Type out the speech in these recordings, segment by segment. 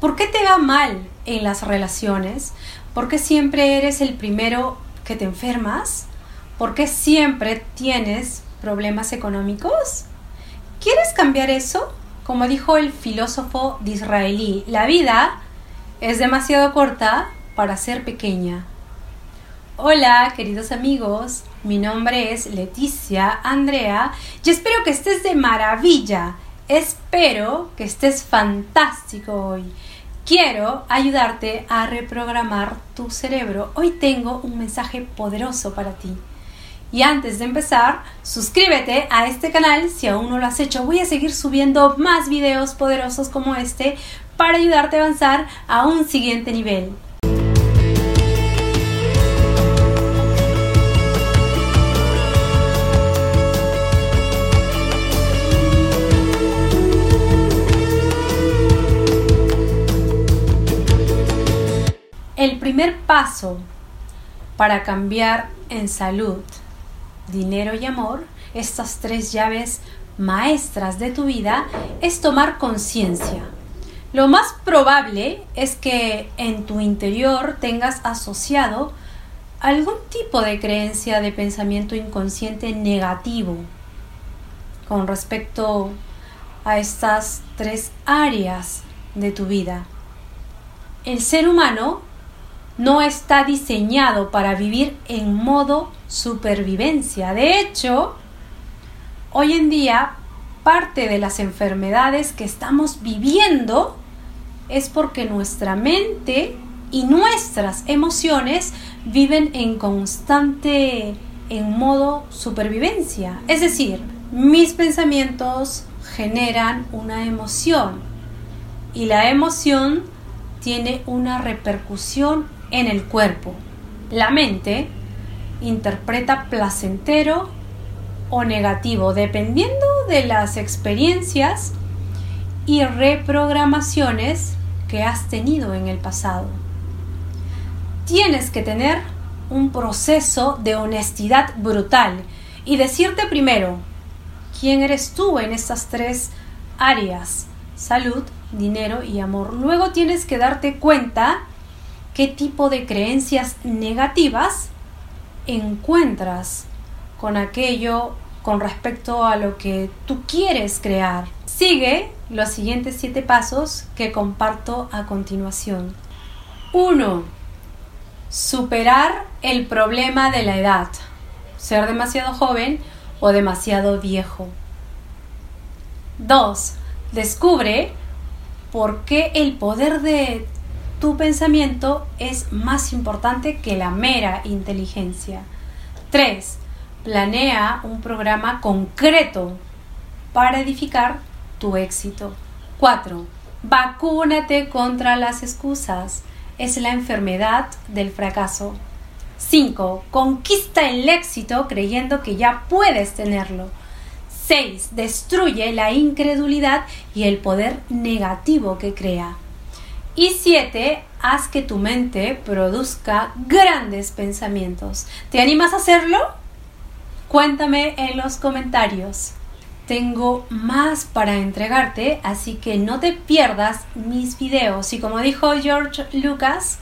¿Por qué te va mal en las relaciones? ¿Por qué siempre eres el primero que te enfermas? ¿Por qué siempre tienes problemas económicos? ¿Quieres cambiar eso? Como dijo el filósofo israelí, la vida es demasiado corta para ser pequeña. Hola, queridos amigos, mi nombre es Leticia Andrea y espero que estés de maravilla. Espero que estés fantástico hoy. Quiero ayudarte a reprogramar tu cerebro. Hoy tengo un mensaje poderoso para ti. Y antes de empezar, suscríbete a este canal si aún no lo has hecho. Voy a seguir subiendo más videos poderosos como este para ayudarte a avanzar a un siguiente nivel. El primer paso para cambiar en salud, dinero y amor, estas tres llaves maestras de tu vida, es tomar conciencia. Lo más probable es que en tu interior tengas asociado algún tipo de creencia de pensamiento inconsciente negativo con respecto a estas tres áreas de tu vida. El ser humano no está diseñado para vivir en modo supervivencia. De hecho, hoy en día parte de las enfermedades que estamos viviendo es porque nuestra mente y nuestras emociones viven en constante en modo supervivencia. Es decir, mis pensamientos generan una emoción y la emoción tiene una repercusión en el cuerpo. La mente interpreta placentero o negativo dependiendo de las experiencias y reprogramaciones que has tenido en el pasado. Tienes que tener un proceso de honestidad brutal y decirte primero quién eres tú en estas tres áreas, salud, dinero y amor. Luego tienes que darte cuenta qué tipo de creencias negativas encuentras con aquello con respecto a lo que tú quieres crear. Sigue los siguientes siete pasos que comparto a continuación. 1. Superar el problema de la edad. Ser demasiado joven o demasiado viejo. 2. Descubre por qué el poder de tu pensamiento es más importante que la mera inteligencia. 3. Planea un programa concreto para edificar tu éxito. 4. Vacúnate contra las excusas. Es la enfermedad del fracaso. 5. Conquista el éxito creyendo que ya puedes tenerlo. 6. Destruye la incredulidad y el poder negativo que crea. Y 7. Haz que tu mente produzca grandes pensamientos. ¿Te animas a hacerlo? Cuéntame en los comentarios. Tengo más para entregarte, así que no te pierdas mis videos. Y como dijo George Lucas,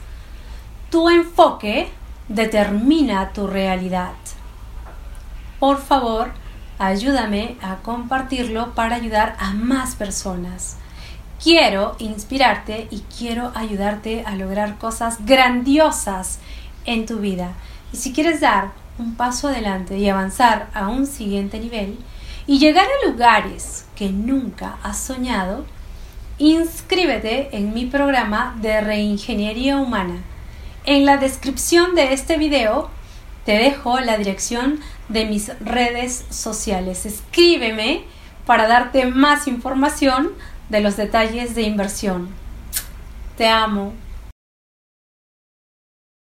tu enfoque determina tu realidad. Por favor, ayúdame a compartirlo para ayudar a más personas. Quiero inspirarte y quiero ayudarte a lograr cosas grandiosas en tu vida. Y si quieres dar un paso adelante y avanzar a un siguiente nivel y llegar a lugares que nunca has soñado, inscríbete en mi programa de reingeniería humana. En la descripción de este video te dejo la dirección de mis redes sociales. Escríbeme para darte más información de los detalles de inversión. Te amo.